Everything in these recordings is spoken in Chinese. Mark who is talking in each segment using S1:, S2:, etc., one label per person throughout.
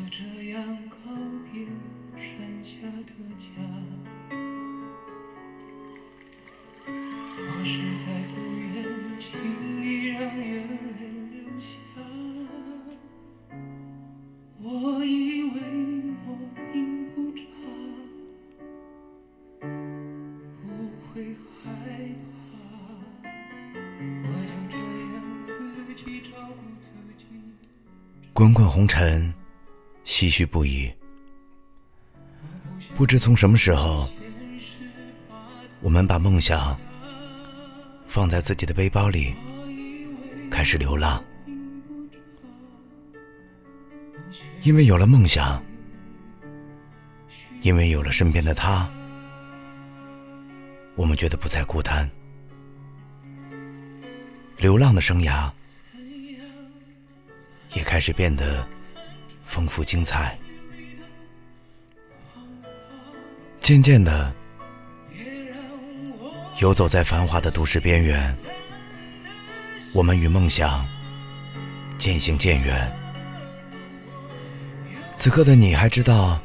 S1: 就这样告别山下的家。我实在不愿轻易让眼泪流下。我以为我并不差，不会害怕。我就这样自己照顾自己。
S2: 滚滚红尘，唏嘘不已。不知从什么时候，我们把梦想放在自己的背包里，开始流浪。因为有了梦想，因为有了身边的他，我们觉得不再孤单。流浪的生涯也开始变得丰富精彩。渐渐的，游走在繁华的都市边缘，我们与梦想渐行渐远。此刻的你还知道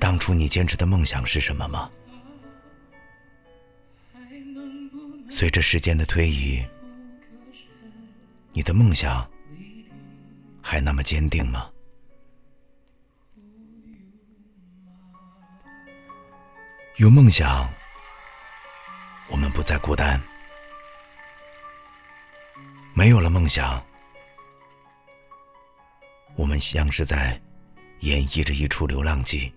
S2: 当初你坚持的梦想是什么吗？随着时间的推移，你的梦想还那么坚定吗？有梦想，我们不再孤单；没有了梦想，我们像是在演绎着一出流浪记。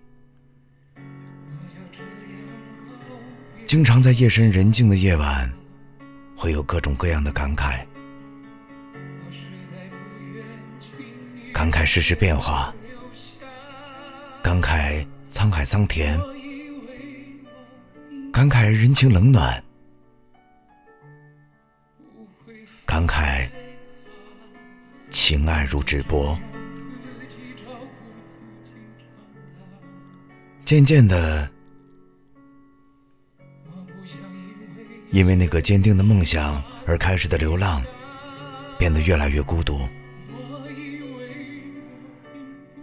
S2: 经常在夜深人静的夜晚，会有各种各样的感慨，感慨世事变化，感慨沧海桑田，感慨人情冷暖，感慨情爱如纸薄。渐渐的。因为那个坚定的梦想而开始的流浪，变得越来越孤独。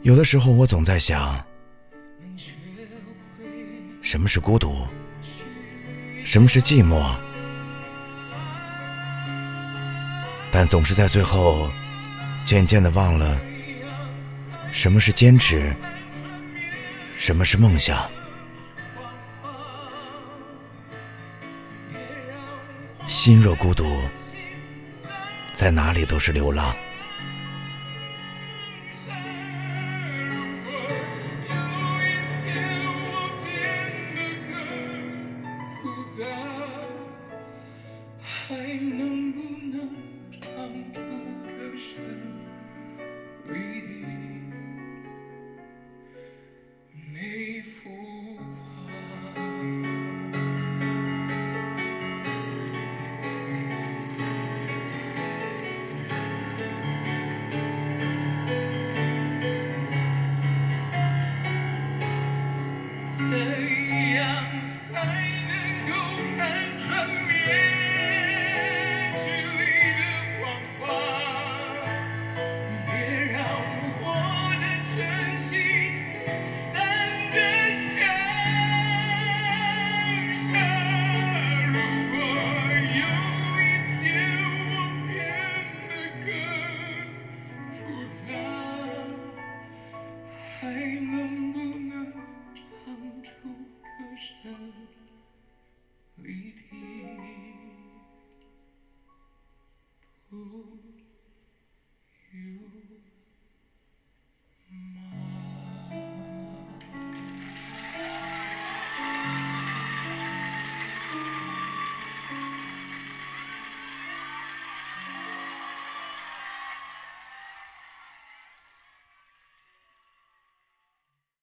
S2: 有的时候，我总在想，什么是孤独？什么是寂寞？但总是在最后，渐渐的忘了，什么是坚持，什么是梦想。心若孤独，在哪里都是流浪。还能